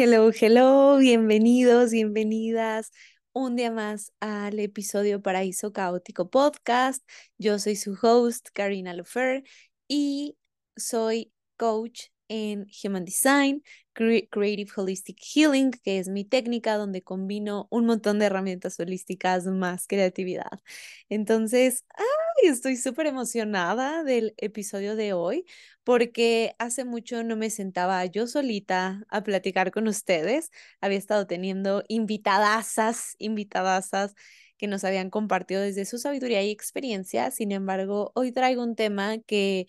Hello, hello, bienvenidos, bienvenidas un día más al episodio Paraíso Caótico Podcast. Yo soy su host, Karina Lefer, y soy coach en Human Design, Creative Holistic Healing, que es mi técnica donde combino un montón de herramientas holísticas más creatividad. Entonces, ay, estoy súper emocionada del episodio de hoy porque hace mucho no me sentaba yo solita a platicar con ustedes. Había estado teniendo invitadasas, invitadasas que nos habían compartido desde su sabiduría y experiencia. Sin embargo, hoy traigo un tema que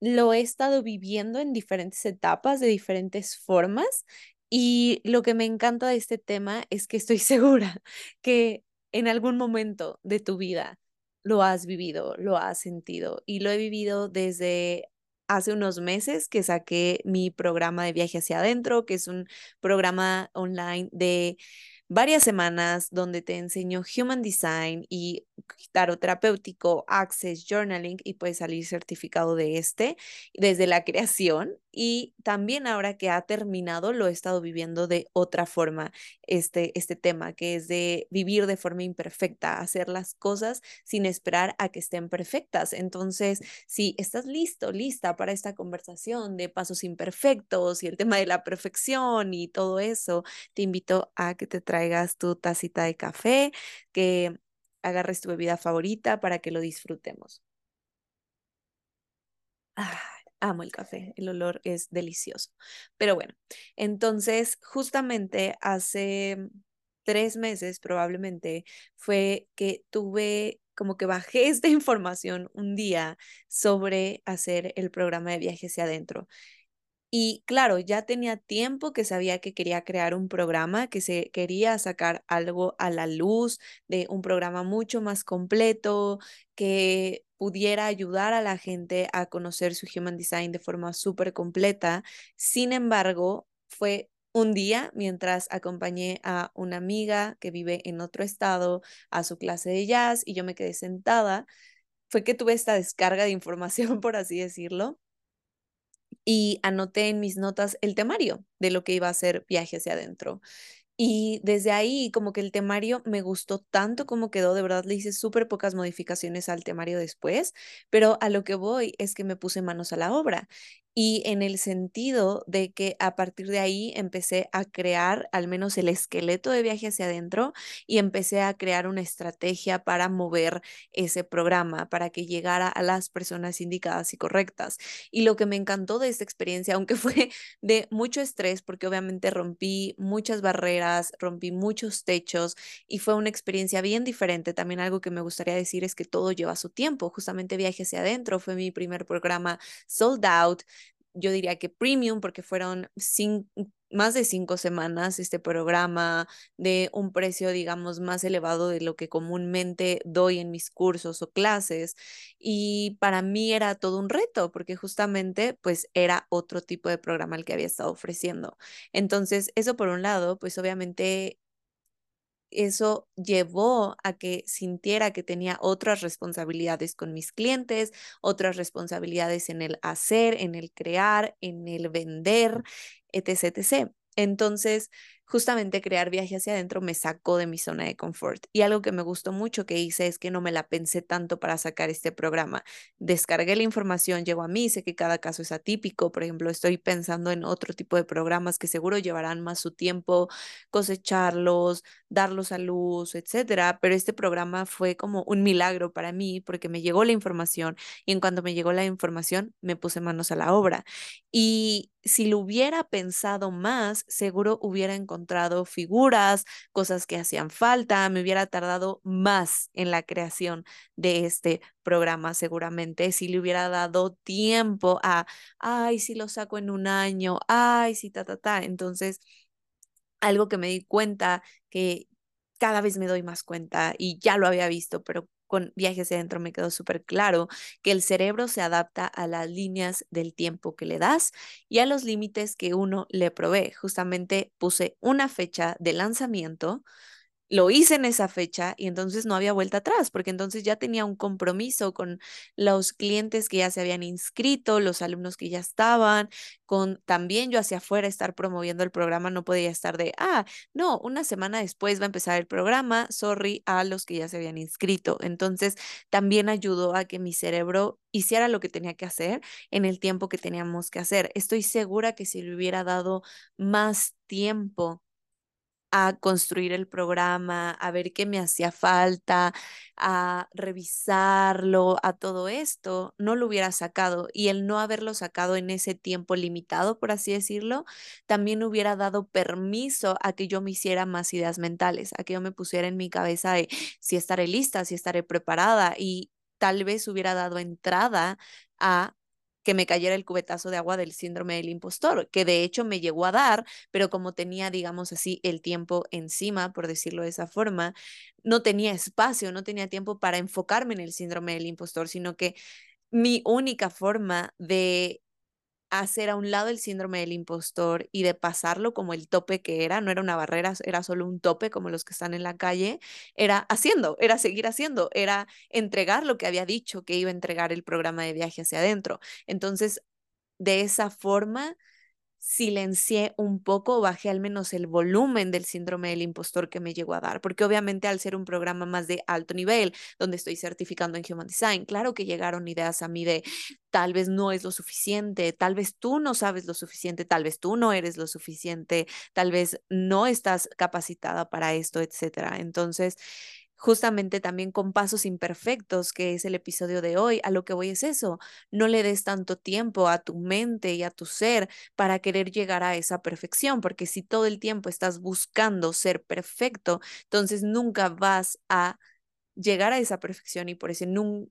lo he estado viviendo en diferentes etapas, de diferentes formas. Y lo que me encanta de este tema es que estoy segura que en algún momento de tu vida lo has vivido, lo has sentido. Y lo he vivido desde hace unos meses que saqué mi programa de viaje hacia adentro, que es un programa online de varias semanas donde te enseño Human Design y tarot terapéutico, Access, Journaling y puedes salir certificado de este desde la creación y también ahora que ha terminado lo he estado viviendo de otra forma este, este tema que es de vivir de forma imperfecta, hacer las cosas sin esperar a que estén perfectas. Entonces, si estás listo, lista para esta conversación de pasos imperfectos y el tema de la perfección y todo eso, te invito a que te traigas tu tacita de café, que agarres tu bebida favorita para que lo disfrutemos. Ah, amo el café, el olor es delicioso. Pero bueno, entonces justamente hace tres meses probablemente fue que tuve como que bajé esta información un día sobre hacer el programa de viaje hacia adentro. Y claro, ya tenía tiempo que sabía que quería crear un programa, que se quería sacar algo a la luz de un programa mucho más completo, que pudiera ayudar a la gente a conocer su Human Design de forma súper completa. Sin embargo, fue un día mientras acompañé a una amiga que vive en otro estado a su clase de jazz y yo me quedé sentada, fue que tuve esta descarga de información, por así decirlo y anoté en mis notas el temario de lo que iba a ser viaje hacia adentro. Y desde ahí, como que el temario me gustó tanto como quedó, de verdad le hice súper pocas modificaciones al temario después, pero a lo que voy es que me puse manos a la obra y en el sentido de que a partir de ahí empecé a crear al menos el esqueleto de viaje hacia adentro y empecé a crear una estrategia para mover ese programa, para que llegara a las personas indicadas y correctas. Y lo que me encantó de esta experiencia, aunque fue de mucho estrés, porque obviamente rompí muchas barreras, rompí muchos techos y fue una experiencia bien diferente. También algo que me gustaría decir es que todo lleva su tiempo. Justamente viaje hacia adentro fue mi primer programa sold out yo diría que premium, porque fueron más de cinco semanas este programa de un precio, digamos, más elevado de lo que comúnmente doy en mis cursos o clases. Y para mí era todo un reto, porque justamente pues era otro tipo de programa el que había estado ofreciendo. Entonces, eso por un lado, pues obviamente eso llevó a que sintiera que tenía otras responsabilidades con mis clientes, otras responsabilidades en el hacer, en el crear, en el vender, etc. etc. Entonces, justamente crear viaje hacia adentro me sacó de mi zona de confort. Y algo que me gustó mucho que hice es que no me la pensé tanto para sacar este programa. Descargué la información, llegó a mí, sé que cada caso es atípico. Por ejemplo, estoy pensando en otro tipo de programas que seguro llevarán más su tiempo cosecharlos, darlos a luz, etcétera. Pero este programa fue como un milagro para mí porque me llegó la información y en cuanto me llegó la información me puse manos a la obra. Y si lo hubiera pensado más, seguro hubiera encontrado figuras, cosas que hacían falta, me hubiera tardado más en la creación de este programa seguramente, si le hubiera dado tiempo a, ay, si lo saco en un año, ay, si ta, ta, ta. Entonces, algo que me di cuenta que cada vez me doy más cuenta y ya lo había visto, pero con viajes adentro me quedó súper claro que el cerebro se adapta a las líneas del tiempo que le das y a los límites que uno le provee. Justamente puse una fecha de lanzamiento lo hice en esa fecha y entonces no había vuelta atrás, porque entonces ya tenía un compromiso con los clientes que ya se habían inscrito, los alumnos que ya estaban, con también yo hacia afuera estar promoviendo el programa, no podía estar de, ah, no, una semana después va a empezar el programa, sorry a los que ya se habían inscrito. Entonces también ayudó a que mi cerebro hiciera lo que tenía que hacer en el tiempo que teníamos que hacer. Estoy segura que si le hubiera dado más tiempo, a construir el programa, a ver qué me hacía falta, a revisarlo, a todo esto, no lo hubiera sacado. Y el no haberlo sacado en ese tiempo limitado, por así decirlo, también hubiera dado permiso a que yo me hiciera más ideas mentales, a que yo me pusiera en mi cabeza de si estaré lista, si estaré preparada y tal vez hubiera dado entrada a que me cayera el cubetazo de agua del síndrome del impostor, que de hecho me llegó a dar, pero como tenía, digamos así, el tiempo encima, por decirlo de esa forma, no tenía espacio, no tenía tiempo para enfocarme en el síndrome del impostor, sino que mi única forma de hacer a un lado el síndrome del impostor y de pasarlo como el tope que era, no era una barrera, era solo un tope como los que están en la calle, era haciendo, era seguir haciendo, era entregar lo que había dicho que iba a entregar el programa de viaje hacia adentro. Entonces, de esa forma, silencié un poco, bajé al menos el volumen del síndrome del impostor que me llegó a dar, porque obviamente al ser un programa más de alto nivel, donde estoy certificando en Human Design, claro que llegaron ideas a mí de tal vez no es lo suficiente, tal vez tú no sabes lo suficiente, tal vez tú no eres lo suficiente, tal vez no estás capacitada para esto, etcétera. Entonces, justamente también con pasos imperfectos, que es el episodio de hoy, a lo que voy es eso, no le des tanto tiempo a tu mente y a tu ser para querer llegar a esa perfección, porque si todo el tiempo estás buscando ser perfecto, entonces nunca vas a llegar a esa perfección y por ese,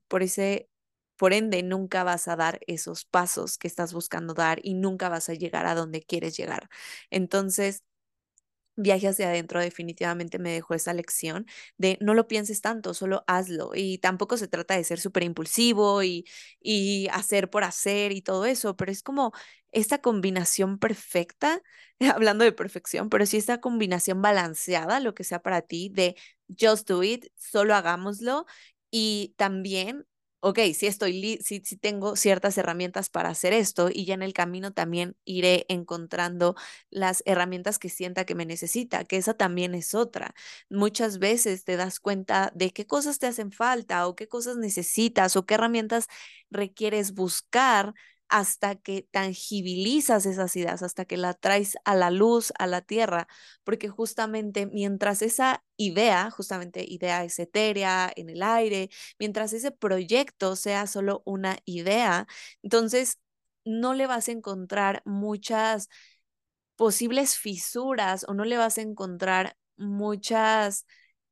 por ese por ende, nunca vas a dar esos pasos que estás buscando dar y nunca vas a llegar a donde quieres llegar. Entonces, viaje hacia adentro definitivamente me dejó esa lección de no lo pienses tanto, solo hazlo. Y tampoco se trata de ser súper impulsivo y, y hacer por hacer y todo eso, pero es como esta combinación perfecta, hablando de perfección, pero sí esta combinación balanceada, lo que sea para ti, de just do it, solo hagámoslo. Y también ok, sí estoy, sí, sí tengo ciertas herramientas para hacer esto y ya en el camino también iré encontrando las herramientas que sienta que me necesita, que esa también es otra. Muchas veces te das cuenta de qué cosas te hacen falta o qué cosas necesitas o qué herramientas requieres buscar hasta que tangibilizas esas ideas, hasta que la traes a la luz, a la tierra, porque justamente mientras esa idea, justamente idea es etérea, en el aire, mientras ese proyecto sea solo una idea, entonces no le vas a encontrar muchas posibles fisuras o no le vas a encontrar muchas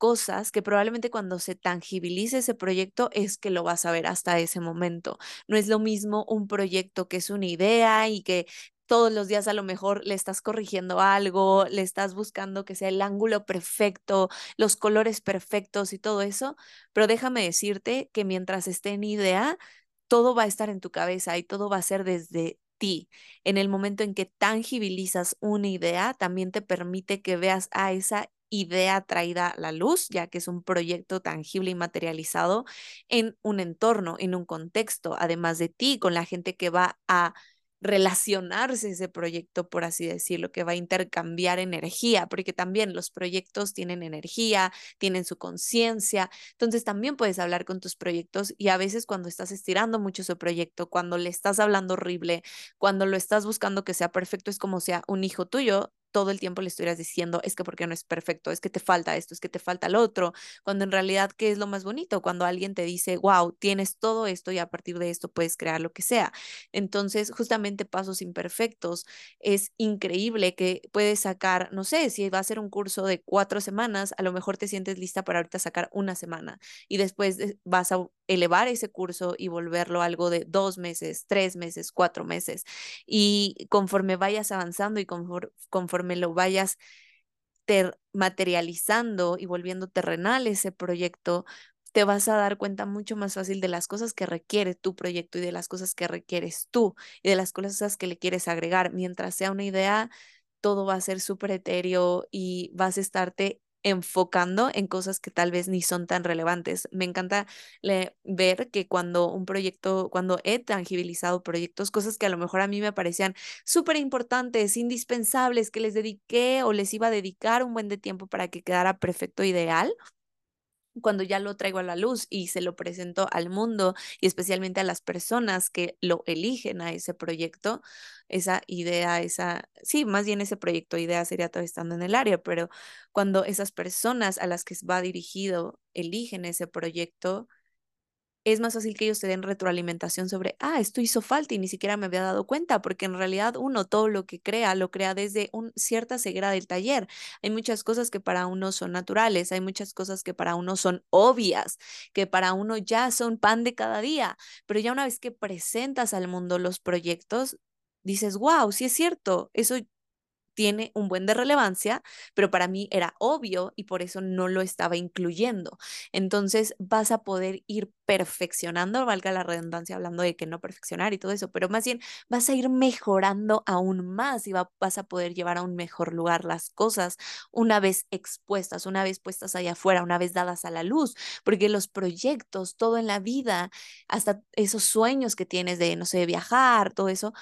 cosas que probablemente cuando se tangibilice ese proyecto es que lo vas a ver hasta ese momento. No es lo mismo un proyecto que es una idea y que todos los días a lo mejor le estás corrigiendo algo, le estás buscando que sea el ángulo perfecto, los colores perfectos y todo eso, pero déjame decirte que mientras esté en idea, todo va a estar en tu cabeza y todo va a ser desde ti. En el momento en que tangibilizas una idea, también te permite que veas a esa idea traída a la luz, ya que es un proyecto tangible y materializado en un entorno, en un contexto, además de ti, con la gente que va a relacionarse ese proyecto, por así decirlo, que va a intercambiar energía, porque también los proyectos tienen energía, tienen su conciencia, entonces también puedes hablar con tus proyectos y a veces cuando estás estirando mucho ese proyecto, cuando le estás hablando horrible, cuando lo estás buscando que sea perfecto, es como sea un hijo tuyo, todo el tiempo le estuvieras diciendo, es que porque no es perfecto, es que te falta esto, es que te falta lo otro, cuando en realidad, ¿qué es lo más bonito? Cuando alguien te dice, wow, tienes todo esto y a partir de esto puedes crear lo que sea. Entonces, justamente pasos imperfectos, es increíble que puedes sacar, no sé, si va a ser un curso de cuatro semanas, a lo mejor te sientes lista para ahorita sacar una semana y después vas a elevar ese curso y volverlo algo de dos meses, tres meses, cuatro meses. Y conforme vayas avanzando y conforme, lo vayas materializando y volviendo terrenal ese proyecto, te vas a dar cuenta mucho más fácil de las cosas que requiere tu proyecto y de las cosas que requieres tú y de las cosas que le quieres agregar. Mientras sea una idea, todo va a ser súper etéreo y vas a estarte enfocando en cosas que tal vez ni son tan relevantes. Me encanta ver que cuando un proyecto, cuando he tangibilizado proyectos, cosas que a lo mejor a mí me parecían súper importantes, indispensables, que les dediqué o les iba a dedicar un buen de tiempo para que quedara perfecto, ideal, cuando ya lo traigo a la luz y se lo presento al mundo y especialmente a las personas que lo eligen a ese proyecto, esa idea, esa, sí, más bien ese proyecto, idea sería todo estando en el área, pero cuando esas personas a las que va dirigido eligen ese proyecto, es más fácil que ellos te den retroalimentación sobre, ah, esto hizo falta y ni siquiera me había dado cuenta, porque en realidad uno todo lo que crea lo crea desde un, cierta ceguera del taller. Hay muchas cosas que para uno son naturales, hay muchas cosas que para uno son obvias, que para uno ya son pan de cada día, pero ya una vez que presentas al mundo los proyectos, dices, wow, sí es cierto, eso tiene un buen de relevancia, pero para mí era obvio y por eso no lo estaba incluyendo. Entonces vas a poder ir perfeccionando, valga la redundancia hablando de que no perfeccionar y todo eso, pero más bien vas a ir mejorando aún más y vas a poder llevar a un mejor lugar las cosas una vez expuestas, una vez puestas allá afuera, una vez dadas a la luz, porque los proyectos, todo en la vida, hasta esos sueños que tienes de, no sé, viajar, todo eso,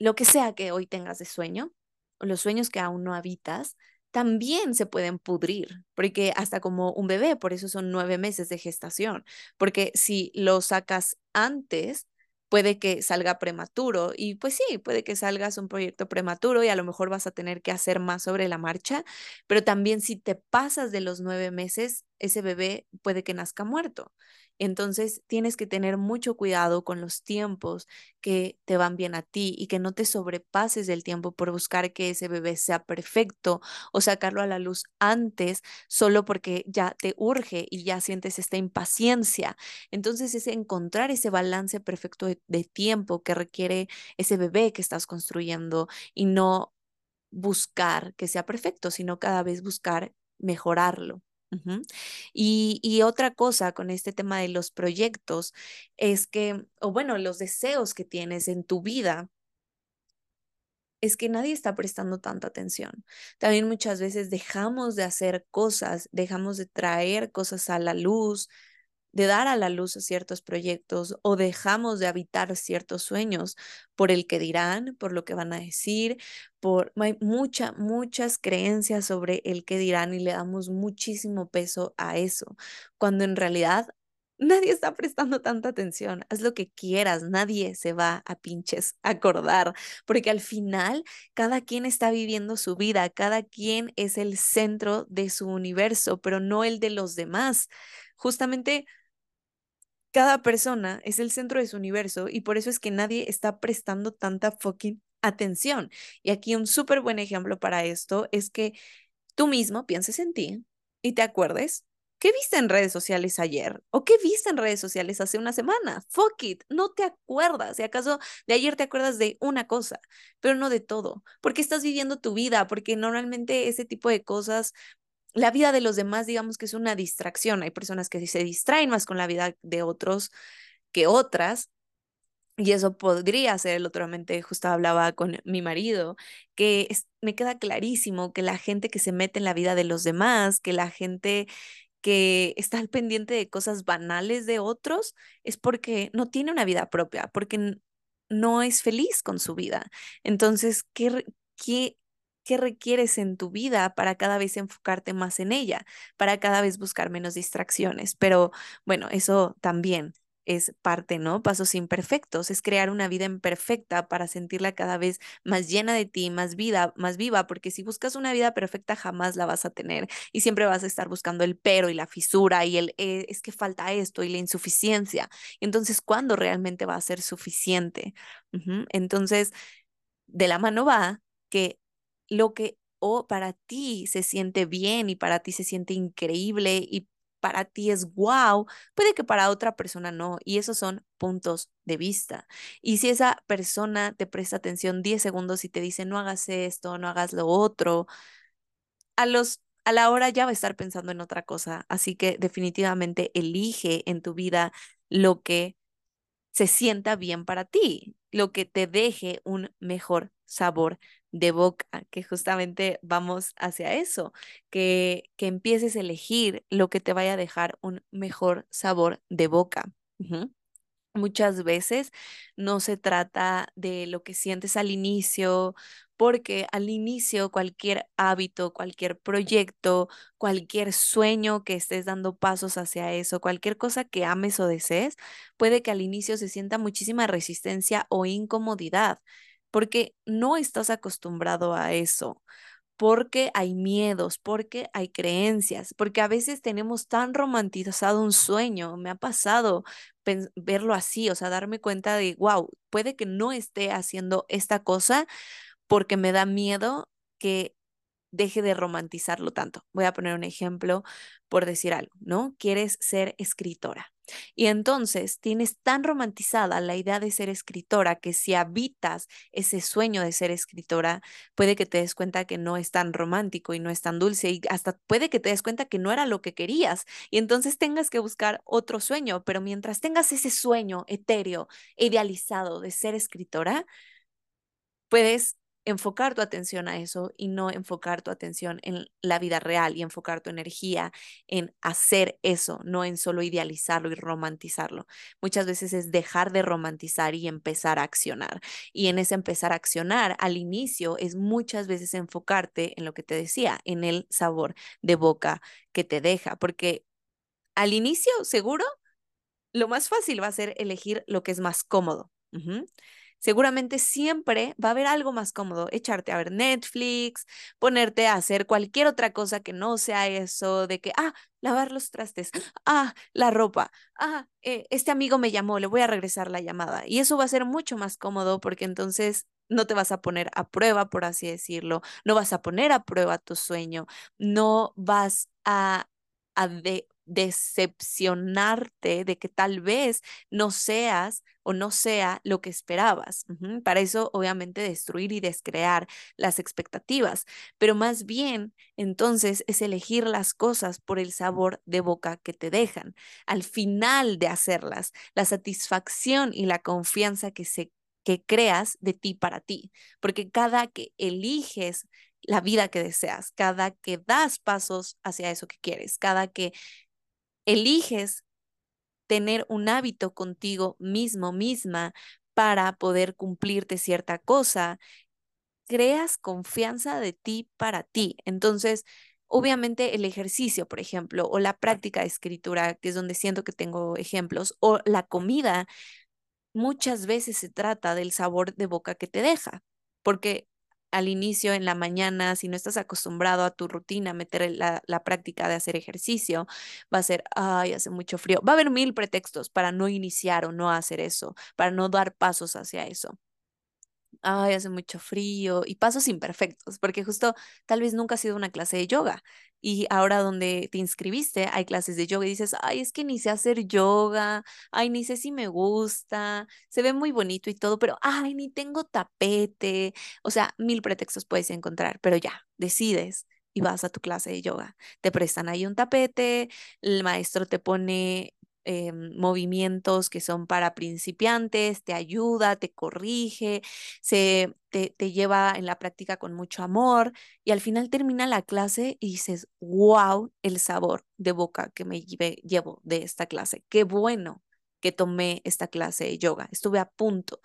lo que sea que hoy tengas de sueño, o los sueños que aún no habitas, también se pueden pudrir, porque hasta como un bebé, por eso son nueve meses de gestación, porque si lo sacas antes, puede que salga prematuro y pues sí, puede que salgas un proyecto prematuro y a lo mejor vas a tener que hacer más sobre la marcha, pero también si te pasas de los nueve meses, ese bebé puede que nazca muerto. Entonces tienes que tener mucho cuidado con los tiempos que te van bien a ti y que no te sobrepases del tiempo por buscar que ese bebé sea perfecto o sacarlo a la luz antes solo porque ya te urge y ya sientes esta impaciencia. Entonces es encontrar ese balance perfecto de, de tiempo que requiere ese bebé que estás construyendo y no buscar que sea perfecto, sino cada vez buscar mejorarlo y, otra cosa con este tema de los proyectos es que, o bueno, los deseos que tienes en tu vida, es que nadie está prestando tanta atención. También muchas veces dejamos de hacer cosas, dejamos de traer cosas a la luz, de dar a la luz ciertos proyectos o dejamos de habitar ciertos sueños por el que dirán, por lo que van a decir, por hay mucha, muchas creencias sobre el que dirán y le damos muchísimo peso a eso, cuando en realidad nadie está prestando tanta atención. Haz lo que quieras, nadie se va a pinches acordar, porque al final cada quien está viviendo su vida, cada quien es el centro de su universo, pero no el de los demás. Justamente cada persona es el centro de su universo y por eso es que nadie está prestando tanta fucking atención. Y aquí un súper buen ejemplo para esto es que tú mismo pienses en ti y te acuerdes ¿Qué viste en redes sociales ayer? ¿O qué viste en redes sociales hace una semana? Fuck it, no te acuerdas. Si acaso de ayer te acuerdas de una cosa, pero no de todo. Porque estás viviendo tu vida, porque normalmente ese tipo de cosas la vida de los demás, digamos que es una distracción. Hay personas que se distraen más con la vida de otros que otras. Y eso podría ser, el otro mente justo hablaba con mi marido, que me queda clarísimo que la gente que se mete en la vida de los demás, que la gente que está al pendiente de cosas banales de otros, es porque no tiene una vida propia, porque no es feliz con su vida. Entonces, ¿qué, qué, qué requieres en tu vida para cada vez enfocarte más en ella, para cada vez buscar menos distracciones. Pero bueno, eso también es parte, ¿no? Pasos imperfectos, es crear una vida imperfecta para sentirla cada vez más llena de ti, más vida, más viva, porque si buscas una vida perfecta jamás la vas a tener y siempre vas a estar buscando el pero y la fisura y el eh, es que falta esto y la insuficiencia. Entonces, ¿cuándo realmente va a ser suficiente? Entonces, de la mano va que lo que o para ti se siente bien y para ti se siente increíble y para ti es wow, puede que para otra persona no. Y esos son puntos de vista. Y si esa persona te presta atención 10 segundos y te dice no hagas esto, no hagas lo otro, a los a la hora ya va a estar pensando en otra cosa. Así que definitivamente elige en tu vida lo que se sienta bien para ti, lo que te deje un mejor sabor de boca, que justamente vamos hacia eso, que, que empieces a elegir lo que te vaya a dejar un mejor sabor de boca. Muchas veces no se trata de lo que sientes al inicio, porque al inicio cualquier hábito, cualquier proyecto, cualquier sueño que estés dando pasos hacia eso, cualquier cosa que ames o desees, puede que al inicio se sienta muchísima resistencia o incomodidad, porque no estás acostumbrado a eso porque hay miedos, porque hay creencias, porque a veces tenemos tan romantizado un sueño, me ha pasado verlo así, o sea, darme cuenta de, wow, puede que no esté haciendo esta cosa porque me da miedo que deje de romantizarlo tanto. Voy a poner un ejemplo por decir algo, ¿no? Quieres ser escritora. Y entonces tienes tan romantizada la idea de ser escritora que si habitas ese sueño de ser escritora, puede que te des cuenta que no es tan romántico y no es tan dulce y hasta puede que te des cuenta que no era lo que querías y entonces tengas que buscar otro sueño, pero mientras tengas ese sueño etéreo, idealizado de ser escritora, puedes enfocar tu atención a eso y no enfocar tu atención en la vida real y enfocar tu energía en hacer eso, no en solo idealizarlo y romantizarlo. Muchas veces es dejar de romantizar y empezar a accionar. Y en ese empezar a accionar, al inicio es muchas veces enfocarte en lo que te decía, en el sabor de boca que te deja, porque al inicio, seguro, lo más fácil va a ser elegir lo que es más cómodo seguramente siempre va a haber algo más cómodo, echarte a ver Netflix, ponerte a hacer cualquier otra cosa que no sea eso de que, ah, lavar los trastes, ah, la ropa, ah, eh, este amigo me llamó, le voy a regresar la llamada. Y eso va a ser mucho más cómodo porque entonces no te vas a poner a prueba, por así decirlo, no vas a poner a prueba tu sueño, no vas a, a de, decepcionarte de que tal vez no seas o no sea lo que esperabas. Para eso, obviamente, destruir y descrear las expectativas, pero más bien, entonces, es elegir las cosas por el sabor de boca que te dejan. Al final de hacerlas, la satisfacción y la confianza que se que creas de ti para ti, porque cada que eliges la vida que deseas, cada que das pasos hacia eso que quieres, cada que eliges tener un hábito contigo mismo, misma, para poder cumplirte cierta cosa, creas confianza de ti para ti. Entonces, obviamente el ejercicio, por ejemplo, o la práctica de escritura, que es donde siento que tengo ejemplos, o la comida, muchas veces se trata del sabor de boca que te deja, porque al inicio en la mañana, si no estás acostumbrado a tu rutina, meter la, la, práctica de hacer ejercicio, va a ser, ay, hace mucho frío. Va a haber mil pretextos para no iniciar o no hacer eso, para no dar pasos hacia eso ay, hace mucho frío y pasos imperfectos, porque justo tal vez nunca ha sido una clase de yoga y ahora donde te inscribiste hay clases de yoga y dices, ay, es que ni sé hacer yoga, ay, ni sé si me gusta, se ve muy bonito y todo, pero ay, ni tengo tapete, o sea, mil pretextos puedes encontrar, pero ya, decides y vas a tu clase de yoga. Te prestan ahí un tapete, el maestro te pone Em, movimientos que son para principiantes, te ayuda, te corrige, se, te, te, lleva en la práctica con mucho amor y al final termina la clase y dices, wow, el sabor de boca que me llevo de esta clase, qué bueno que tomé esta clase de yoga, estuve a punto.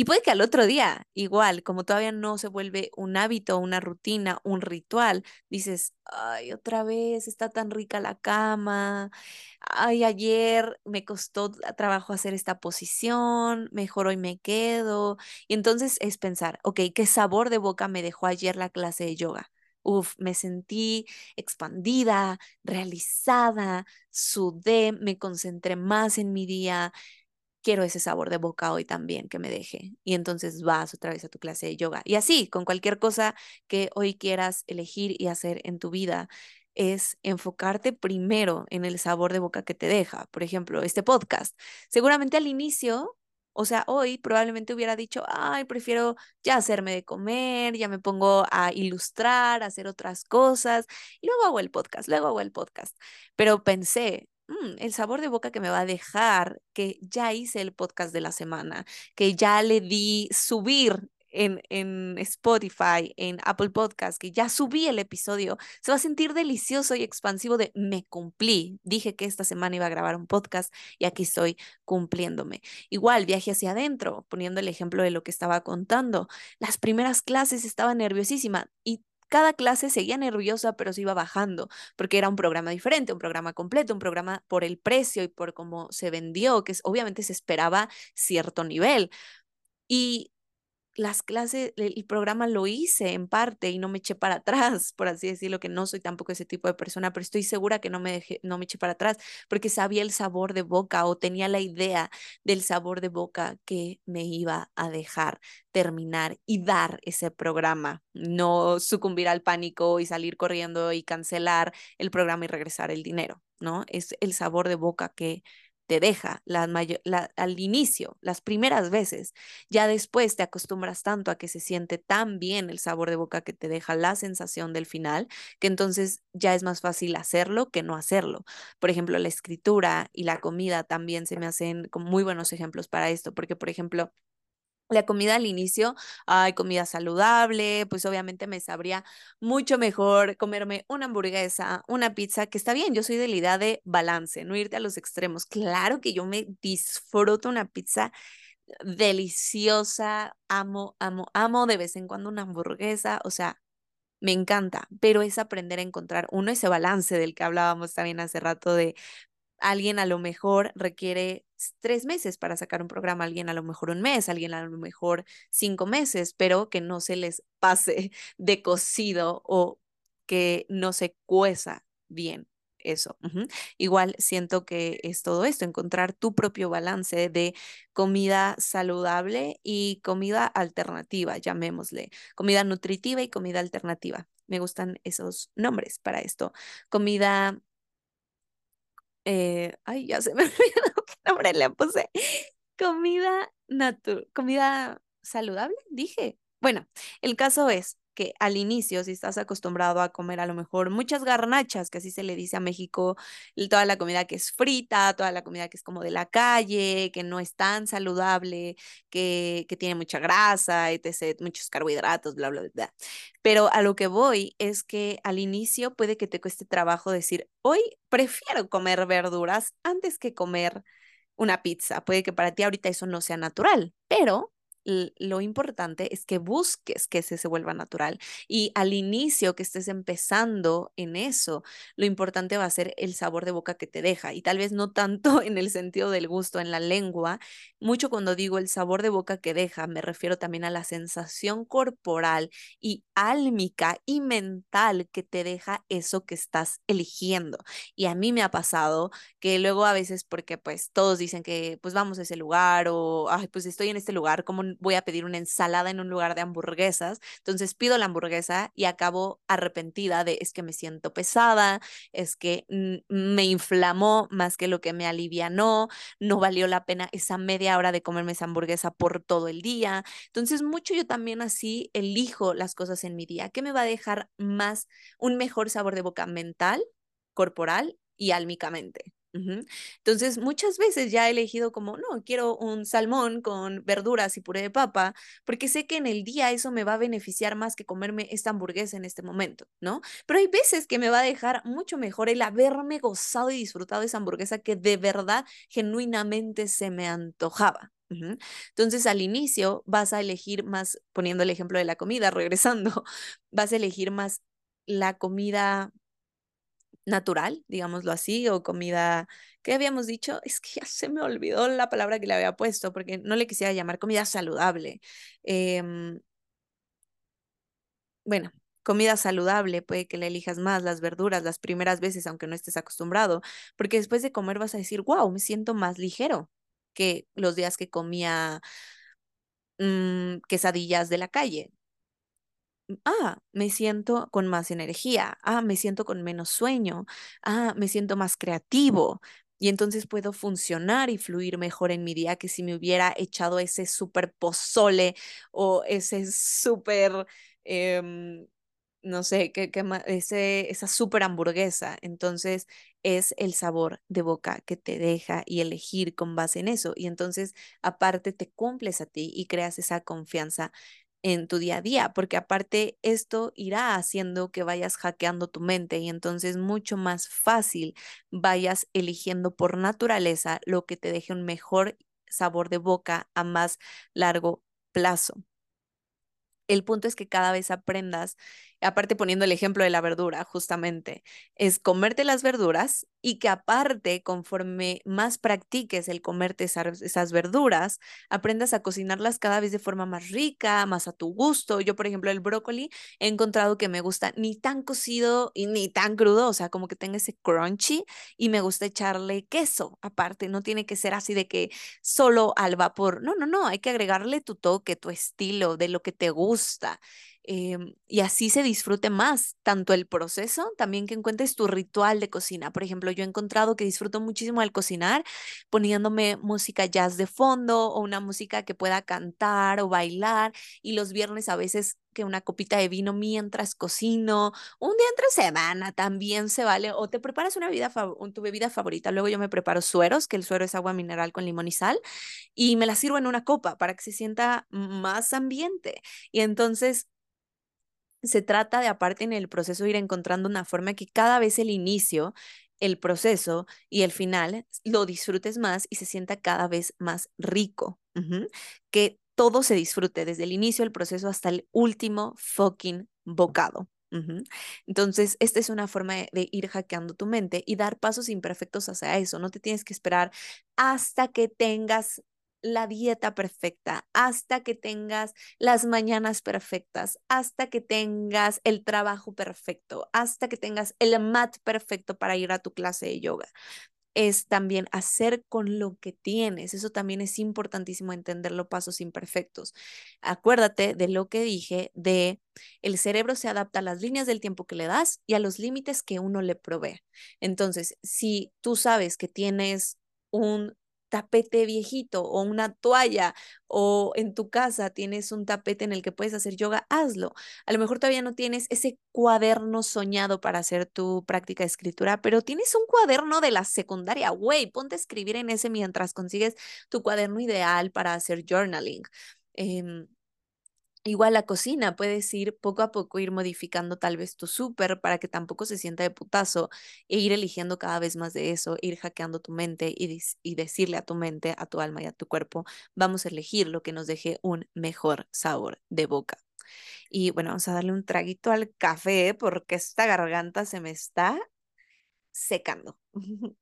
Y puede que al otro día, igual, como todavía no se vuelve un hábito, una rutina, un ritual, dices, ay, otra vez está tan rica la cama, ay, ayer me costó trabajo hacer esta posición, mejor hoy me quedo. Y entonces es pensar, ok, ¿qué sabor de boca me dejó ayer la clase de yoga? Uf, me sentí expandida, realizada, sudé, me concentré más en mi día, quiero ese sabor de boca hoy también que me deje. Y entonces vas otra vez a tu clase de yoga. Y así, con cualquier cosa que hoy quieras elegir y hacer en tu vida, es enfocarte primero en el sabor de boca que te deja. Por ejemplo, este podcast. Seguramente al inicio, o sea, hoy probablemente hubiera dicho, ay, prefiero ya hacerme de comer, ya me pongo a ilustrar, a hacer otras cosas, y luego hago el podcast, luego hago el podcast. Pero pensé, Mm, el sabor de boca que me va a dejar que ya hice el podcast de la semana, que ya le di subir en, en Spotify, en Apple Podcast, que ya subí el episodio, se va a sentir delicioso y expansivo de me cumplí. Dije que esta semana iba a grabar un podcast y aquí estoy cumpliéndome. Igual, viaje hacia adentro, poniendo el ejemplo de lo que estaba contando. Las primeras clases estaba nerviosísima y cada clase seguía nerviosa, pero se iba bajando, porque era un programa diferente, un programa completo, un programa por el precio y por cómo se vendió, que obviamente se esperaba cierto nivel. Y las clases, el programa lo hice en parte y no me eché para atrás, por así decirlo, que no soy tampoco ese tipo de persona, pero estoy segura que no me, dejé, no me eché para atrás porque sabía el sabor de boca o tenía la idea del sabor de boca que me iba a dejar terminar y dar ese programa, no sucumbir al pánico y salir corriendo y cancelar el programa y regresar el dinero, ¿no? Es el sabor de boca que te deja al inicio, las primeras veces. Ya después te acostumbras tanto a que se siente tan bien el sabor de boca que te deja la sensación del final, que entonces ya es más fácil hacerlo que no hacerlo. Por ejemplo, la escritura y la comida también se me hacen como muy buenos ejemplos para esto, porque por ejemplo, la comida al inicio, hay comida saludable, pues obviamente me sabría mucho mejor comerme una hamburguesa, una pizza, que está bien, yo soy de la idea de balance, no irte a los extremos. Claro que yo me disfruto una pizza deliciosa, amo, amo, amo de vez en cuando una hamburguesa, o sea, me encanta, pero es aprender a encontrar uno ese balance del que hablábamos también hace rato de alguien a lo mejor requiere tres meses para sacar un programa, alguien a lo mejor un mes, alguien a lo mejor cinco meses, pero que no se les pase de cocido o que no se cueza bien eso. Igual siento que es todo esto, encontrar tu propio balance de comida saludable y comida alternativa, llamémosle, comida nutritiva y comida alternativa. Me gustan esos nombres para esto. Comida eh, ay, ya se me olvidó qué nombre le puse. Comida natural, comida saludable, dije. Bueno, el caso es que al inicio, si estás acostumbrado a comer a lo mejor muchas garnachas, que así se le dice a México, toda la comida que es frita, toda la comida que es como de la calle, que no es tan saludable, que, que tiene mucha grasa, etc., muchos carbohidratos, bla, bla, bla. Pero a lo que voy es que al inicio puede que te cueste trabajo decir, hoy prefiero comer verduras antes que comer una pizza. Puede que para ti ahorita eso no sea natural, pero lo importante es que busques que ese se vuelva natural. Y al inicio que estés empezando en eso, lo importante va a ser el sabor de boca que te deja. Y tal vez no tanto en el sentido del gusto en la lengua. Mucho cuando digo el sabor de boca que deja, me refiero también a la sensación corporal y álmica y mental que te deja eso que estás eligiendo. Y a mí me ha pasado que luego a veces porque pues todos dicen que pues vamos a ese lugar o Ay, pues estoy en este lugar, como voy a pedir una ensalada en un lugar de hamburguesas. Entonces pido la hamburguesa y acabo arrepentida de es que me siento pesada, es que me inflamó más que lo que me alivianó, no valió la pena esa media hora de comerme esa hamburguesa por todo el día. Entonces mucho yo también así elijo las cosas en mi día. ¿Qué me va a dejar más un mejor sabor de boca mental, corporal y álmicamente? Entonces, muchas veces ya he elegido como, no, quiero un salmón con verduras y puré de papa, porque sé que en el día eso me va a beneficiar más que comerme esta hamburguesa en este momento, ¿no? Pero hay veces que me va a dejar mucho mejor el haberme gozado y disfrutado de esa hamburguesa que de verdad, genuinamente se me antojaba. Entonces, al inicio vas a elegir más, poniendo el ejemplo de la comida, regresando, vas a elegir más la comida natural, digámoslo así, o comida, ¿qué habíamos dicho? Es que ya se me olvidó la palabra que le había puesto, porque no le quisiera llamar comida saludable. Em, bueno, comida saludable, puede que le elijas más las verduras las primeras veces, aunque no estés acostumbrado, porque después de comer vas a decir, wow, me siento más ligero que los días que comía mm, quesadillas de la calle ah, me siento con más energía, ah, me siento con menos sueño, ah, me siento más creativo. Y entonces puedo funcionar y fluir mejor en mi día que si me hubiera echado ese súper pozole o ese súper, em, no sé, que, ese, esa súper hamburguesa. Entonces es el sabor de boca que te deja y elegir con base en eso. Y entonces aparte te cumples a ti y creas esa confianza en tu día a día, porque aparte esto irá haciendo que vayas hackeando tu mente y entonces mucho más fácil vayas eligiendo por naturaleza lo que te deje un mejor sabor de boca a más largo plazo. El punto es que cada vez aprendas aparte poniendo el ejemplo de la verdura, justamente, es comerte las verduras y que aparte, conforme más practiques el comerte esas, verduras, aprendas a cocinarlas cada vez de forma más rica, más a tu gusto. Yo, por ejemplo, el brócoli he encontrado que me gusta ni tan cocido y ni tan crudo, o sea, como que tenga ese crunchy y me gusta echarle queso aparte, no tiene que ser así de que solo al vapor. No, no, no, hay que agregarle tu toque, tu estilo, de lo que te gusta. Em, y así se disfrute más, tanto el proceso, también que encuentres tu ritual de cocina. Por ejemplo, yo he encontrado que disfruto muchísimo al cocinar poniéndome música jazz de fondo o una música que pueda cantar o bailar y los viernes a veces que una copita de vino mientras cocino, un día entre semana también se vale, o te preparas una bebida tu bebida favorita, luego yo me preparo sueros, que el suero es agua mineral con limón y sal, y me la sirvo en una copa para que se sienta más ambiente. Y entonces se trata de, aparte en el proceso, ir encontrando una forma que cada vez el inicio, el proceso y el final lo disfrutes más y se sienta cada vez más rico. Que todo se disfrute, desde el inicio del proceso hasta el último fucking bocado. Entonces, esta es una forma de, ir hackeando tu mente y dar pasos imperfectos hacia eso. No te tienes que esperar hasta que tengas la dieta perfecta, hasta que tengas las mañanas perfectas, hasta que tengas el trabajo perfecto, hasta que tengas el mat perfecto para ir a tu clase de yoga. Es también hacer con lo que tienes. Eso también es importantísimo entender los pasos imperfectos. Acuérdate de lo que dije de el cerebro se adapta a las líneas del tiempo que le das y a los límites que uno le provee. Entonces, si tú sabes que tienes un tapete viejito o una toalla o en tu casa tienes un tapete en el que puedes hacer yoga, hazlo. A lo mejor todavía no tienes ese cuaderno soñado para hacer tu práctica de escritura, pero tienes un cuaderno de la secundaria, güey, ponte a escribir en ese mientras consigues tu cuaderno ideal para hacer journaling. Em, Igual la cocina, puedes ir poco a poco, ir modificando tal vez tu súper para que tampoco se sienta de putazo e ir eligiendo cada vez más de eso, ir hackeando tu mente y, y decirle a tu mente, a tu alma y a tu cuerpo, vamos a elegir lo que nos deje un mejor sabor de boca. Y bueno, vamos a darle un traguito al café porque esta garganta se me está secando.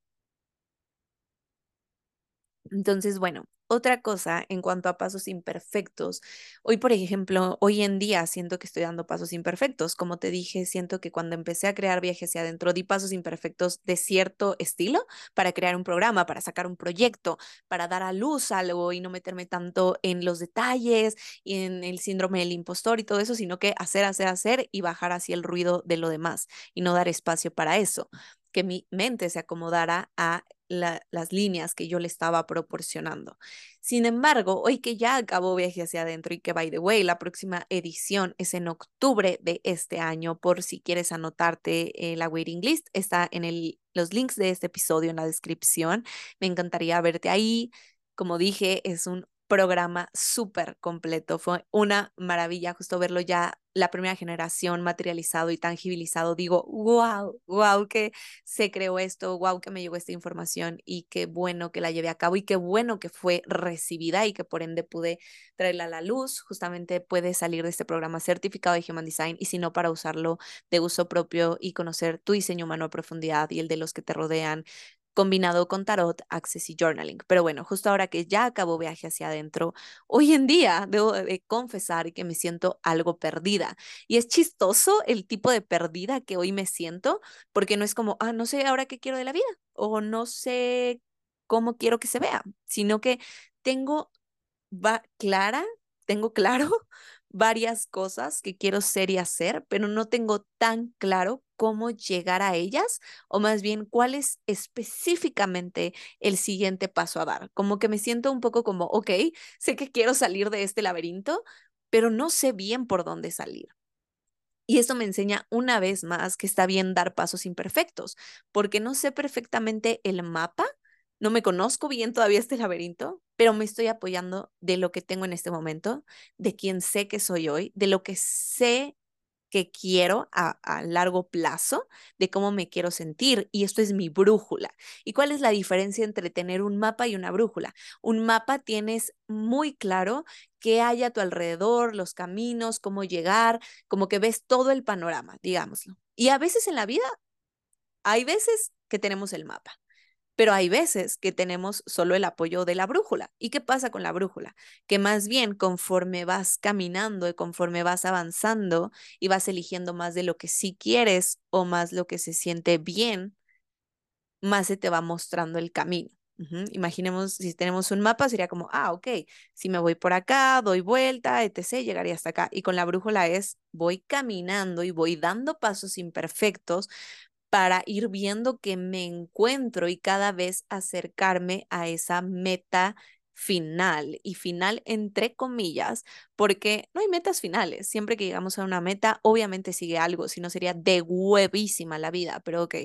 Entonces, bueno, otra cosa en cuanto a pasos imperfectos. Hoy, por ejemplo, hoy en día siento que estoy dando pasos imperfectos. Como te dije, siento que cuando empecé a crear viajes hacia adentro, di pasos imperfectos de cierto estilo para crear un programa, para sacar un proyecto, para dar a luz algo y no meterme tanto en los detalles y en el síndrome del impostor y todo eso, sino que hacer, hacer, hacer y bajar así el ruido de lo demás y no dar espacio para eso que mi mente se acomodara a las líneas que yo le estaba proporcionando. Sin embargo, hoy que ya acabó Viaje hacia adentro y que, by the way, la próxima edición es en octubre de este año, por si quieres anotarte la waiting list, está en el, los links de este episodio en la descripción. Me encantaría verte ahí. Como dije, es un programa súper completo. Fue una maravilla justo verlo ya la primera generación materializado y tangibilizado. Digo, wow, wow, que se creó esto, wow, que me llegó esta información y qué bueno que la llevé a cabo y qué bueno que fue recibida y que por ende pude traerla a la luz. Justamente puede salir de este programa certificado de Human Design y si no, para usarlo de uso propio y conocer tu diseño humano a profundidad y el de los que te rodean combinado con tarot, access y journaling. Pero bueno, justo ahora que ya acabo viaje hacia adentro, hoy en día debo de confesar que me siento algo perdida. Y es chistoso el tipo de perdida que hoy me siento, porque no es como, ah, no sé ahora qué quiero de la vida o no sé cómo quiero que se vea, sino que tengo va clara, tengo claro varias cosas que quiero ser y hacer, pero no tengo tan claro cómo llegar a ellas o más bien cuál es específicamente el siguiente paso a dar. Como que me siento un poco como, ok, sé que quiero salir de este laberinto, pero no sé bien por dónde salir. Y esto me enseña una vez más que está bien dar pasos imperfectos, porque no sé perfectamente el mapa, no me conozco bien todavía este laberinto, pero me estoy apoyando de lo que tengo en este momento, de quien sé que soy hoy, de lo que sé que quiero a, a, largo plazo, de cómo me quiero sentir. Y esto es mi brújula. ¿Y cuál es la diferencia entre tener un mapa y una brújula? Un mapa tienes muy claro qué hay a tu alrededor, los caminos, cómo llegar, como que ves todo el panorama, digámoslo. Y a veces en la vida, hay veces que tenemos el mapa pero hay veces que tenemos solo el apoyo de la brújula. ¿Y qué pasa con la brújula? Que más bien conforme vas caminando y conforme vas avanzando y vas eligiendo más de lo que sí quieres o más lo que se siente bien, más se te va mostrando el camino. Imaginemos si tenemos un mapa, sería como, ah, ok, si me voy por acá, doy vuelta, etc., llegaría hasta acá. Y con la brújula es, voy caminando y voy dando pasos imperfectos para ir viendo que me encuentro y cada vez acercarme a esa meta final y final entre comillas, porque no hay metas finales. Siempre que llegamos a una meta, obviamente sigue algo, si no sería de huevísima la vida, pero ok,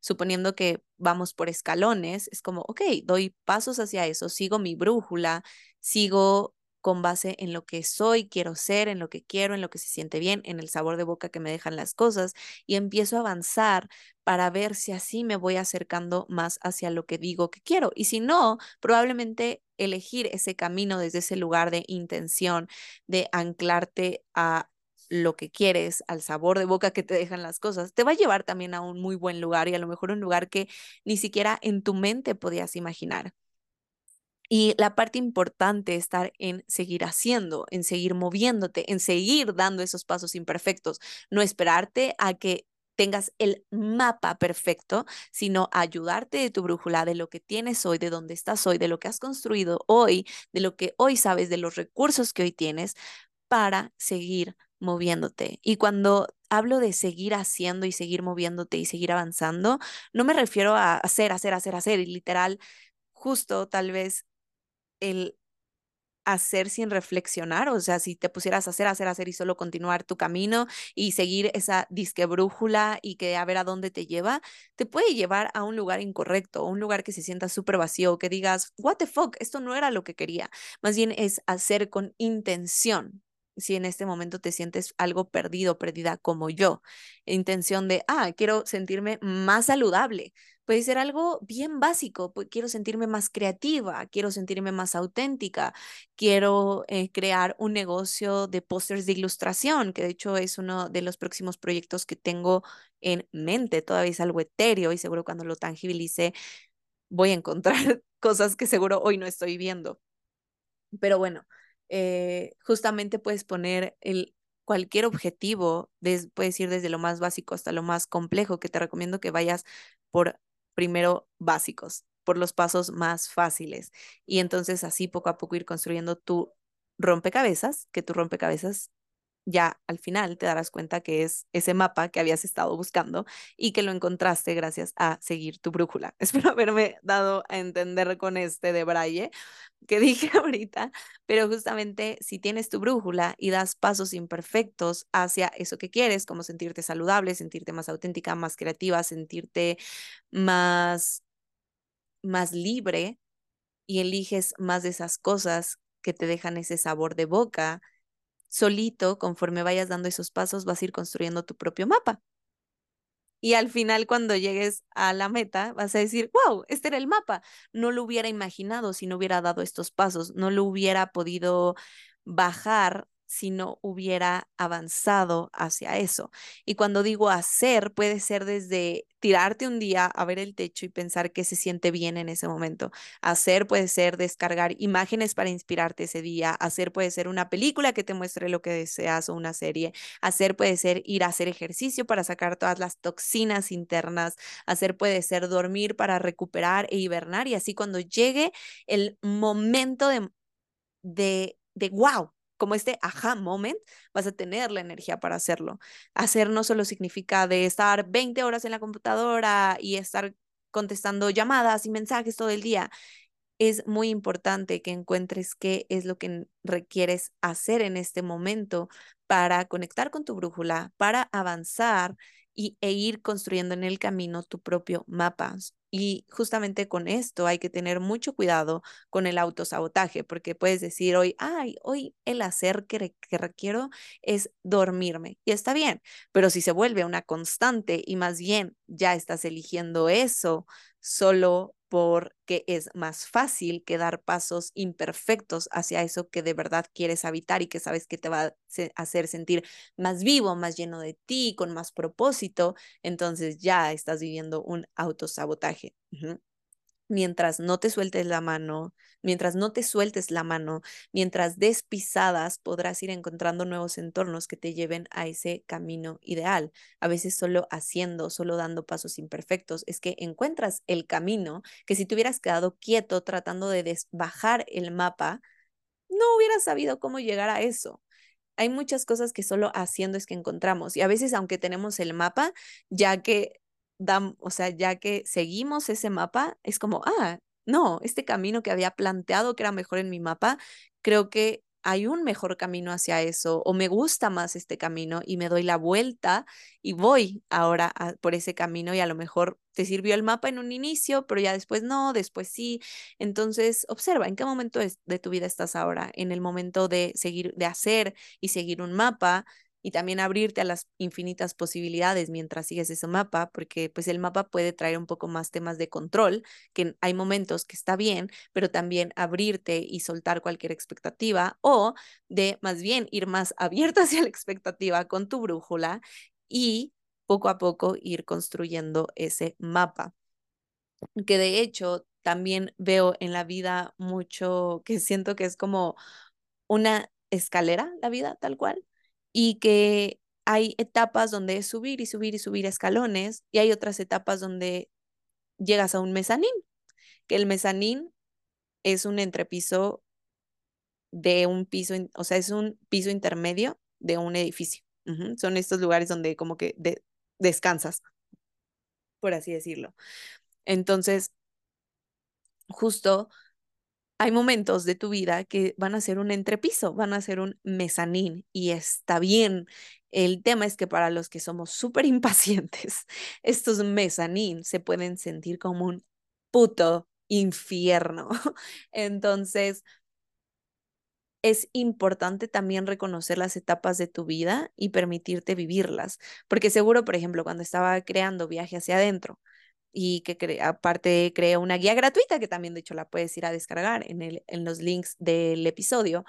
suponiendo que vamos por escalones, es como, ok, doy pasos hacia eso, sigo mi brújula, sigo con base en lo que soy, quiero ser, en lo que quiero, en lo que se siente bien, en el sabor de boca que me dejan las cosas y empiezo a avanzar para ver si así me voy acercando más hacia lo que digo que quiero. Y si no, probablemente elegir ese camino desde ese lugar de intención, de anclarte a lo que quieres, al sabor de boca que te dejan las cosas, te va a llevar también a un muy buen lugar y a lo mejor un lugar que ni siquiera en tu mente podías imaginar. Y la parte importante estar en seguir haciendo, en seguir moviéndote, en seguir dando esos pasos imperfectos, no esperarte a que tengas el mapa perfecto, sino ayudarte de tu brújula, de lo que tienes hoy, de dónde estás hoy, de lo que has construido hoy, de lo que hoy sabes, de los recursos que hoy tienes para seguir moviéndote. Y cuando hablo de seguir haciendo y seguir moviéndote y seguir avanzando, no me refiero a hacer, hacer, hacer, hacer, y literal, justo tal vez el hacer sin reflexionar, o sea, si te pusieras a hacer, hacer, hacer y solo continuar tu camino y seguir esa disque brújula y que a ver a dónde te lleva, te puede llevar a un lugar incorrecto, un lugar que se sienta súper vacío, que digas, what the fuck, esto no era lo que quería. Más bien es hacer con intención. Si en este momento te sientes algo perdido, perdida como yo, intención de, ah, quiero sentirme más saludable, Puede ser algo bien básico, pues quiero sentirme más creativa, quiero sentirme más auténtica, quiero eh, crear un negocio de pósters de ilustración, que de hecho es uno de los próximos proyectos que tengo en mente, todavía es algo etéreo y seguro cuando lo tangibilice voy a encontrar cosas que seguro hoy no estoy viendo. Pero bueno, eh, justamente puedes poner el, cualquier objetivo, puedes ir desde lo más básico hasta lo más complejo, que te recomiendo que vayas por primero básicos, por los pasos más fáciles. Y entonces así poco a poco ir construyendo tu rompecabezas, que tu rompecabezas ya al final te darás cuenta que es ese mapa que habías estado buscando y que lo encontraste gracias a seguir tu brújula. Espero haberme dado a entender con este de Braille que dije ahorita, pero justamente si tienes tu brújula y das pasos imperfectos hacia eso que quieres, como sentirte saludable, sentirte más auténtica, más creativa, sentirte más más libre y eliges más de esas cosas que te dejan ese sabor de boca, solito, conforme vayas dando esos pasos, vas a ir construyendo tu propio mapa. Y al final, cuando llegues a la meta, vas a decir, wow, este era el mapa. No lo hubiera imaginado si no hubiera dado estos pasos, no lo hubiera podido bajar si no hubiera avanzado hacia eso. Y cuando digo hacer, puede ser desde tirarte un día a ver el techo y pensar que se siente bien en ese momento. Hacer puede ser descargar imágenes para inspirarte ese día. Hacer puede ser una película que te muestre lo que deseas o una serie. Hacer puede ser ir a hacer ejercicio para sacar todas las toxinas internas. Hacer puede ser dormir para recuperar e hibernar. Y así cuando llegue el momento de, de, de wow, como este aha moment, vas a tener la energía para hacerlo. Hacer no solo significa de estar 20 horas en la computadora y estar contestando llamadas y mensajes todo el día. es muy importante que encuentres qué es lo que requieres hacer en este momento para conectar con tu brújula, para avanzar y, e ir construyendo en el camino tu propio mapa. Y justamente con esto hay que tener mucho cuidado con el autosabotaje, porque puedes decir hoy, ay, hoy el hacer que, que requiero es dormirme. Y está bien, pero si se vuelve una constante y más bien ya estás eligiendo eso solo porque es más fácil que dar pasos imperfectos hacia eso que de verdad quieres habitar y que sabes que te va a hacer sentir más vivo, más lleno de ti, con más propósito, entonces ya estás viviendo un autosabotaje mientras no te sueltes la mano, mientras no te sueltes la mano, mientras des pisadas, podrás ir encontrando nuevos entornos que te lleven a ese camino ideal. A veces solo haciendo, solo dando pasos imperfectos, es que encuentras el camino que si te hubieras quedado quieto tratando de bajar el mapa, no hubieras sabido cómo llegar a eso hay muchas cosas que solo haciendo es que encontramos. Y a veces, aunque tenemos el mapa, ya que o sea, ya que seguimos ese mapa, es como, ah, no, este camino que había planteado que era mejor en mi mapa, creo que hay un mejor camino hacia eso o me gusta más este camino y me doy la vuelta y voy ahora por ese camino y a lo mejor te sirvió el mapa en un inicio, pero ya después no, después sí. Entonces, observa en qué momento de tu vida estás ahora, en el momento de seguir, de hacer y seguir un mapa, y también abrirte a las infinitas posibilidades mientras sigues ese mapa, porque pues el mapa puede traer un poco más temas de control, que hay momentos que está bien, pero también abrirte y soltar cualquier expectativa o de más bien ir más abierta hacia la expectativa con tu brújula y poco a poco ir construyendo ese mapa. Que de hecho también veo en la vida mucho que siento que es como una escalera, la vida tal cual y que hay etapas donde es subir y subir y subir escalones y hay otras etapas donde llegas a un mezanín, que el mezanín es un entrepiso de un piso, o sea, es un piso intermedio de un edificio. Son estos lugares donde como que descansas, por así decirlo. Entonces, justo hay momentos de tu vida que van a ser un entrepiso, van a ser un mezanín y está bien. El tema es que para los que somos súper impacientes, estos mezanín se pueden sentir como un puto infierno. Entonces, es importante también reconocer las etapas de tu vida y permitirte vivirlas, porque seguro, por ejemplo, cuando estaba creando viaje hacia adentro, y que aparte crea una guía gratuita que también de hecho la puedes ir a descargar en, el, en los links del episodio,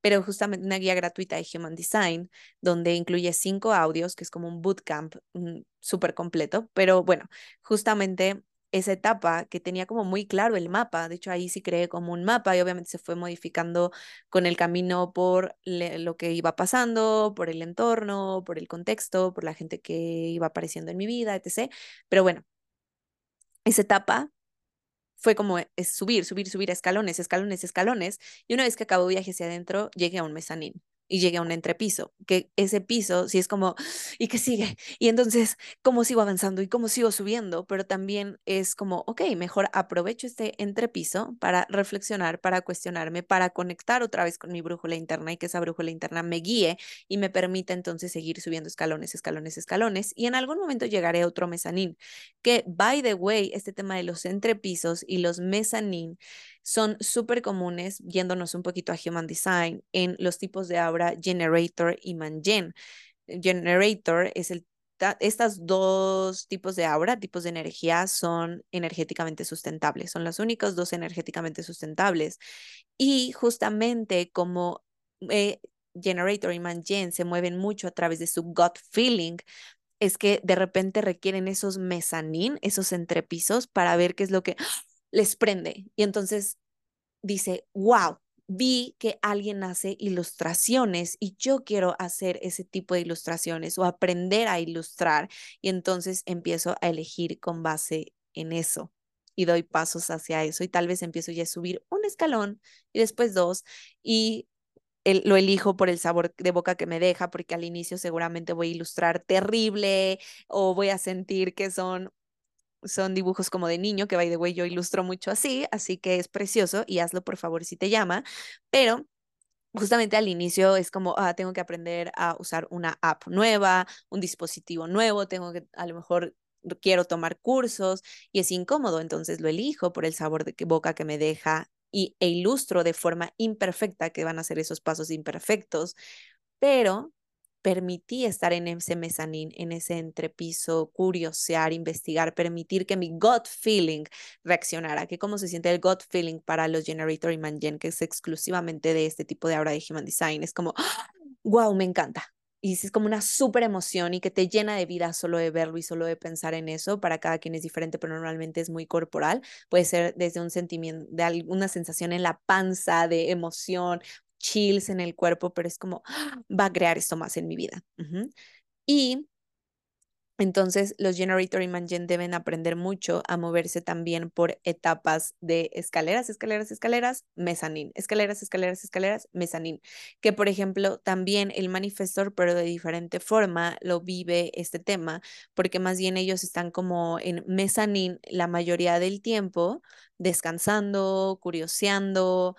pero justamente una guía gratuita de Human Design donde incluye cinco audios, que es como un bootcamp mm, súper completo, pero bueno, justamente esa etapa que tenía como muy claro el mapa, de hecho ahí sí creé como un mapa y obviamente se fue modificando con el camino por lo que iba pasando, por el entorno, por el contexto, por la gente que iba apareciendo en mi vida, etc. Pero bueno, esa etapa fue como es subir, subir, subir escalones, escalones, escalones. Y una vez que acabó viaje hacia adentro, llegué a un mezanín y llegué a un entrepiso, que ese piso sí es como, ¿y qué sigue? Y entonces, ¿cómo sigo avanzando y cómo sigo subiendo? Pero también es como, ok, mejor aprovecho este entrepiso para reflexionar, para cuestionarme, para conectar otra vez con mi brújula interna y que esa brújula interna me guíe y me permita entonces seguir subiendo escalones, escalones, escalones. Y en algún momento llegaré a otro mezanín, que, by the way, este tema de los entrepisos y los mezanín son súper comunes, yéndonos un poquito a Human Design, en los tipos de aura Generator y Mangen. Generator es el estas dos tipos de aura, tipos de energía, son energéticamente sustentables, son los únicos dos energéticamente sustentables. Y justamente como eh, Generator y Mangen se mueven mucho a través de su gut feeling, es que de repente requieren esos mezanín, esos entrepisos para ver qué es lo que les prende. Y entonces dice, wow, vi que alguien hace ilustraciones y yo quiero hacer ese tipo de ilustraciones o aprender a ilustrar. Y entonces empiezo a elegir con base en eso y doy pasos hacia eso y tal vez empiezo ya a subir un escalón y después dos y lo elijo por el sabor de boca que me deja porque al inicio seguramente voy a ilustrar terrible o voy a sentir que son son dibujos como de niño, que by the way yo ilustro mucho así, así que es precioso y hazlo por favor si te llama, pero justamente al inicio es como, ah, tengo que aprender a usar una app nueva, un dispositivo nuevo, tengo que, a lo mejor quiero tomar cursos y es incómodo, entonces lo elijo por el sabor de boca que me deja y, e ilustro de forma imperfecta que van a ser esos pasos imperfectos, pero permití estar en ese mezanín, en ese entrepiso, curiosear, investigar, permitir que mi gut feeling reaccionara, que cómo se siente el gut feeling para los Generator y Mangen, que es exclusivamente de este tipo de aura de Human Design. Es como, wow, me encanta. Y es como una súper emoción y que te llena de vida solo de verlo y solo de pensar en eso. Para cada quien es diferente, pero normalmente es muy corporal. Puede ser desde un sentimiento, de alguna sensación en la panza, de emoción, chills en el cuerpo, pero es como, ¡ah! va a crear esto más en mi vida. Y entonces, los Generator Mangen deben aprender mucho a moverse también por etapas de escaleras, escaleras, escaleras, mezanín, escaleras, escaleras, escaleras, mezanín. Que, por ejemplo, también el manifestor, pero de diferente forma, lo vive este tema, porque más bien ellos están como en mezanín la mayoría del tiempo, descansando, curioseando,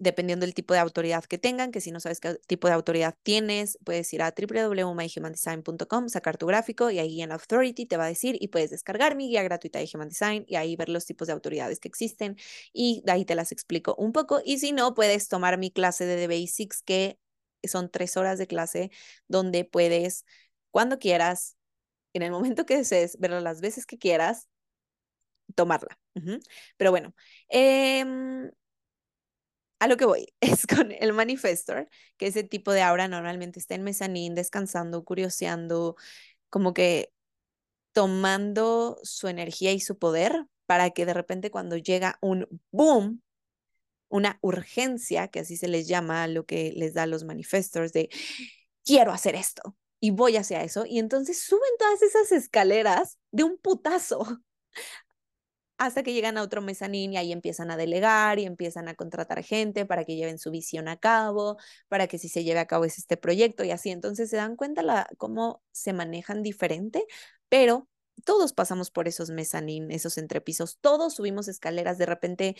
dependiendo del tipo de autoridad que tengan, que si no sabes qué tipo de autoridad tienes, puedes ir a www.myhumandesign.com, sacar tu gráfico y ahí en Authority te va a decir y puedes descargar mi guía gratuita de Human Design y ahí ver los tipos de autoridades que existen y de ahí te las explico un poco. Y si no, puedes tomar mi clase de The Basics, que son tres horas de clase donde puedes, cuando quieras, en el momento que desees, verla las veces que quieras, tomarla. Pero bueno, eh, a lo que voy es con el manifestor, que ese tipo de aura normalmente está en mezanín, descansando, curioseando, como que tomando su energía y su poder para que de repente cuando llega un boom, una urgencia, que así se les llama lo que les da los manifestors de quiero hacer esto y voy hacia eso, y entonces suben todas esas escaleras de un putazo hasta que llegan a otro mezanín y ahí empiezan a delegar y empiezan a contratar gente para que lleven su visión a cabo, para que si se lleve a cabo es este proyecto y así. Entonces se dan cuenta la, cómo se manejan diferente, pero todos pasamos por esos mezanín, esos entrepisos, todos subimos escaleras, de repente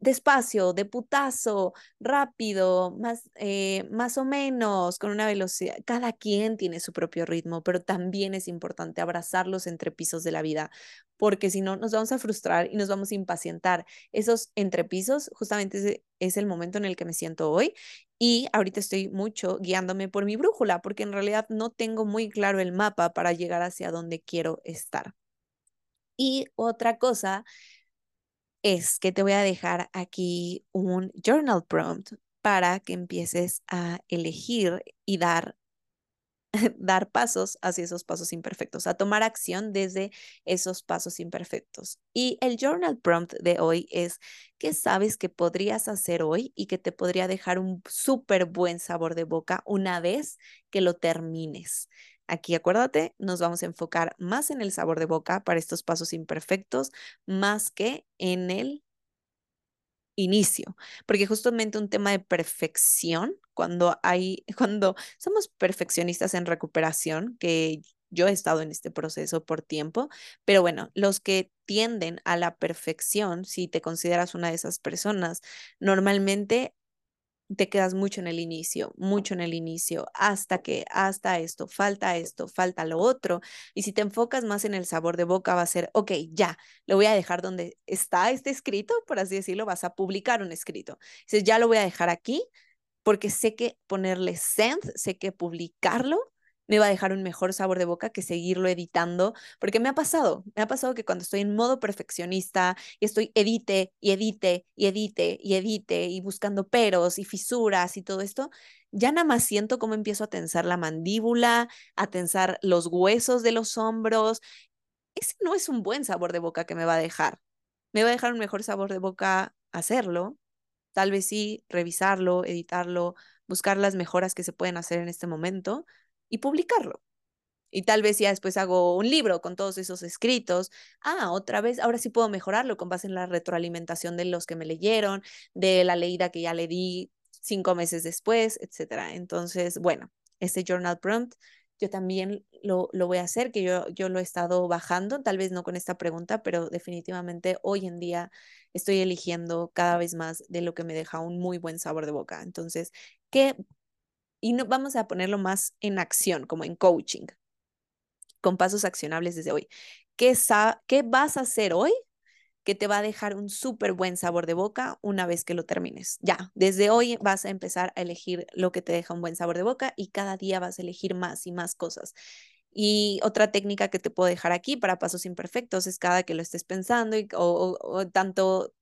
despacio, de putazo, rápido, más, eh, más o menos, con una velocidad. Cada quien tiene su propio ritmo, pero también es importante abrazar los entrepisos de la vida, porque si no nos vamos a frustrar y nos vamos a impacientar. Esos entrepisos justamente es, es el momento en el que me siento hoy y ahorita estoy mucho guiándome por mi brújula, porque en realidad no tengo muy claro el mapa para llegar hacia donde quiero estar. Y otra cosa es que te voy a dejar aquí un journal prompt para que empieces a elegir y dar dar pasos hacia esos pasos imperfectos, a tomar acción desde esos pasos imperfectos. Y el journal prompt de hoy es qué sabes que podrías hacer hoy y que te podría dejar un súper buen sabor de boca una vez que lo termines. Aquí acuérdate, nos vamos a enfocar más en el sabor de boca para estos pasos imperfectos, más que en el inicio, porque justamente un tema de perfección, cuando hay, cuando somos perfeccionistas en recuperación, que yo he estado en este proceso por tiempo, pero bueno, los que tienden a la perfección, si te consideras una de esas personas, normalmente te quedas mucho en el inicio, mucho en el inicio, hasta que, hasta esto, falta esto, falta lo otro. Y si te enfocas más en el sabor de boca, va a ser, ok, ya, lo voy a dejar donde está este escrito, por así decirlo, vas a publicar un escrito. Dices, ya lo voy a dejar aquí porque sé que ponerle send, sé que publicarlo me va a dejar un mejor sabor de boca que seguirlo editando, porque me ha pasado, me ha pasado que cuando estoy en modo perfeccionista y estoy edite y edite y edite y edite y buscando peros y fisuras y todo esto, ya nada más siento cómo empiezo a tensar la mandíbula, a tensar los huesos de los hombros. Ese no es un buen sabor de boca que me va a dejar. Me va a dejar un mejor sabor de boca hacerlo. Tal vez sí, revisarlo, editarlo, buscar las mejoras que se pueden hacer en este momento, y publicarlo. Y tal vez ya después hago un libro con todos esos escritos. Ah, otra vez, ahora sí puedo mejorarlo con base en la retroalimentación de los que me leyeron, de la leída que ya le di cinco meses después, etcétera. Entonces, bueno, este journal prompt yo también lo, lo voy a hacer, que yo, yo lo he estado bajando, tal vez no con esta pregunta, pero definitivamente hoy en día estoy eligiendo cada vez más de lo que me deja un muy buen sabor de boca. Entonces, ¿qué? Y no, vamos a ponerlo más en acción, como en coaching, con pasos accionables desde hoy. ¿Qué, qué vas a hacer hoy que te va a dejar un súper buen sabor de boca una vez que lo termines. Ya, desde hoy vas a empezar a elegir lo que te deja un buen sabor de boca y cada día vas a elegir más y más cosas. Y otra técnica que te puedo dejar aquí para pasos imperfectos es cada que lo estés pensando y, o tanto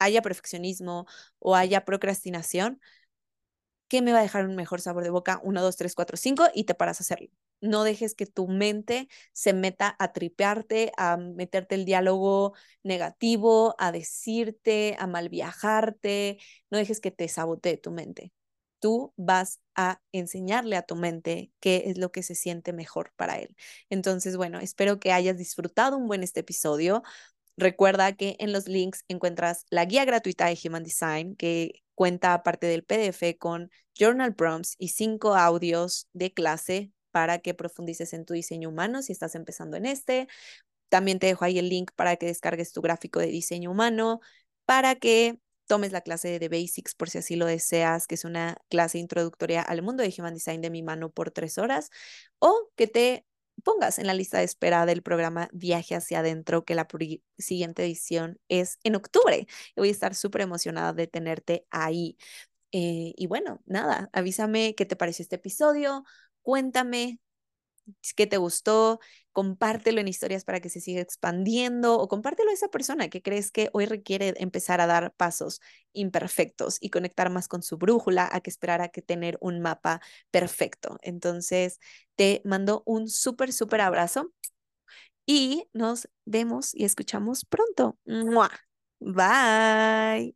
haya perfeccionismo o haya procrastinación, ¿qué me va a dejar un mejor sabor de boca? Uno, dos, tres, cuatro, cinco y te paras a hacerlo. No dejes que tu mente se meta a tripearte, a meterte el diálogo negativo, a decirte, a mal viajarte. No dejes que te sabotee tu mente. Tú vas a enseñarle a tu mente qué es lo que se siente mejor para él. Entonces, bueno, espero que hayas disfrutado un buen este episodio. Recuerda que en los links encuentras la guía gratuita de Human Design que cuenta aparte del PDF con journal prompts y cinco audios de clase para que profundices en tu diseño humano si estás empezando en este. También te dejo ahí el link para que descargues tu gráfico de diseño humano, para que tomes la clase de Basics por si así lo deseas, que es una clase introductoria al mundo de Human Design de mi mano por tres horas, o que te pongas en la lista de espera del programa Viaje hacia adentro, que la siguiente edición es en octubre. Voy a estar súper emocionada de tenerte ahí. Eh, y bueno, nada, avísame qué te pareció este episodio, cuéntame qué te gustó, compártelo en historias para que se siga expandiendo o compártelo a esa persona que crees que hoy requiere empezar a dar pasos imperfectos y conectar más con su brújula a que esperar a que tener un mapa perfecto. Entonces, te mando un súper, súper abrazo y nos vemos y escuchamos pronto. Bye.